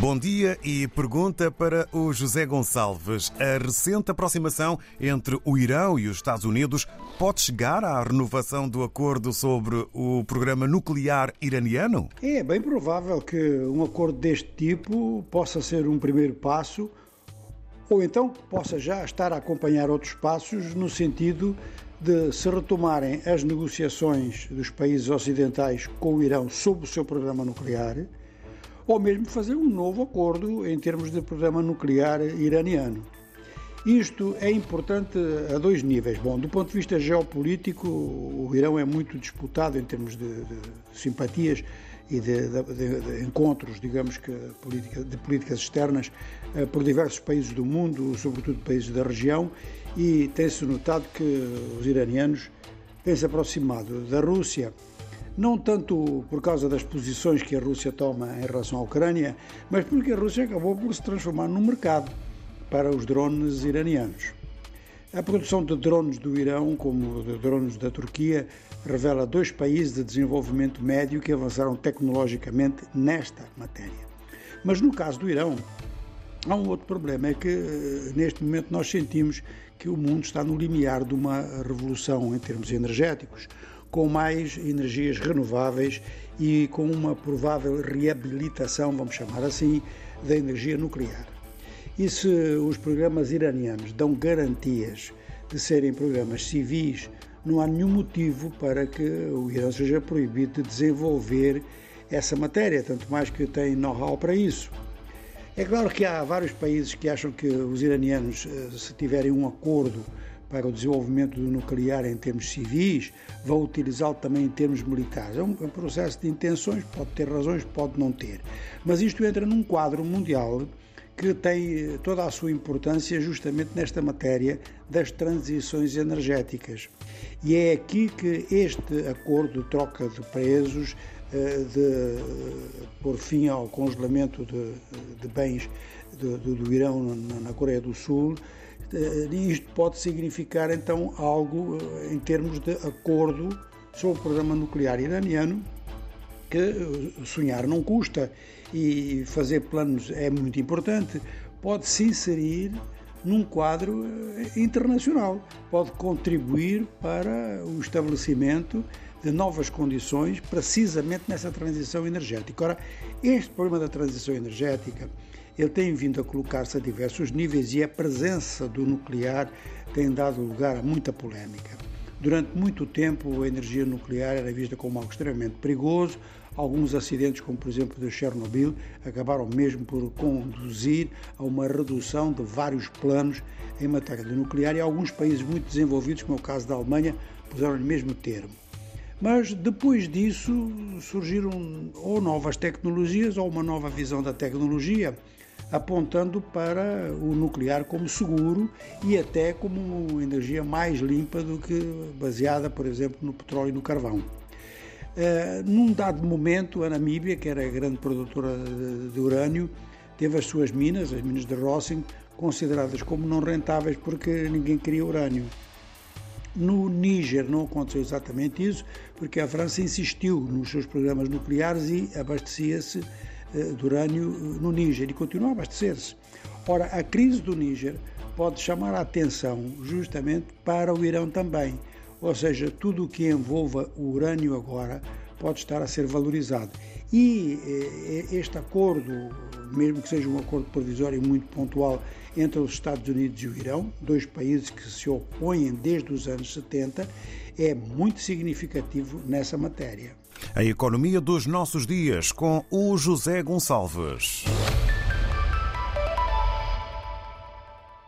Bom dia e pergunta para o José Gonçalves. A recente aproximação entre o Irão e os Estados Unidos pode chegar à renovação do acordo sobre o programa nuclear iraniano? É bem provável que um acordo deste tipo possa ser um primeiro passo ou então possa já estar a acompanhar outros passos no sentido de se retomarem as negociações dos países ocidentais com o Irão sobre o seu programa nuclear ou mesmo fazer um novo acordo em termos de programa nuclear iraniano. Isto é importante a dois níveis. Bom, do ponto de vista geopolítico, o Irão é muito disputado em termos de, de simpatias e de, de, de, encontros, digamos que de políticas externas eh, por diversos países do mundo, sobretudo países da região, e tem-se notado que os iranianos têm se aproximado da Rússia não tanto por causa das posições que a Rússia toma em relação à Ucrânia, mas porque a Rússia acabou por se transformar num mercado para os drones iranianos. A produção de drones do Irão, como de drones da Turquia, revela dois países de desenvolvimento médio que avançaram tecnologicamente nesta matéria. Mas no caso do Irão, há um outro problema, é que eh, neste momento nós sentimos que o mundo está no limiar de uma revolução em termos energéticos com mais energias renováveis e com uma provável reabilitação, vamos chamar assim, da energia nuclear. E se os programas iranianos dão garantias de serem programas civis, não há nenhum motivo para que o Irã seja proibido de desenvolver essa matéria, tanto mais que tem know-how para isso. É claro que há vários países que acham que os iranianos, eh, se tiverem um acordo para o desenvolvimento do nuclear em termos civis, vão utilizá-lo também em termos militares. É um, é um processo de intenções, pode ter razões, pode não ter. Mas isto entra num quadro mundial que tem toda a sua importância justamente nesta matéria das transições energéticas. E é aqui que este acordo de troca de presos, eh, de por fim ao congelamento de, de bens do, do Irão na Coreia do Sul, eh, isto pode significar então algo eh, em termos de acordo sobre o programa nuclear iraniano, que eh, sonhar não custa e fazer planos é muito importante, pode se inserir num quadro internacional, pode contribuir para o estabelecimento de novas condições precisamente nessa transição energética. Ora, este problema da transição energética ele tem vindo a colocar-se a diversos níveis e a presença do nuclear tem dado lugar a muita polémica. Durante muito tempo, a energia nuclear era vista como algo extremamente perigoso. Alguns acidentes, como por exemplo o de Chernobyl, acabaram mesmo por conduzir a uma redução de vários planos em matéria de nuclear e alguns países muito desenvolvidos, como é o caso da Alemanha, puseram-lhe mesmo termo. Mas depois disso surgiram ou novas tecnologias ou uma nova visão da tecnologia apontando para o nuclear como seguro e até como energia mais limpa do que baseada, por exemplo, no petróleo e no carvão. Uh, num dado momento, a Namíbia, que era a grande produtora de, de urânio, teve as suas minas, as minas de Rossing, consideradas como não rentáveis porque ninguém queria urânio. No Níger não aconteceu exatamente isso, porque a França insistiu nos seus programas nucleares e abastecia-se eh, de urânio eh, no Níger e continua a abastecer-se. Ora, a crise do Níger pode chamar a atenção justamente para o Irão também, ou seja, tudo o que envolva o urânio agora pode estar a ser valorizado. E eh, este acordo, mesmo que seja um acordo provisório muito pontual entre os Estados Unidos e o Irão, dois países que se opõem desde os anos 70, é muito significativo nessa matéria. A economia dos nossos dias com o José Gonçalves.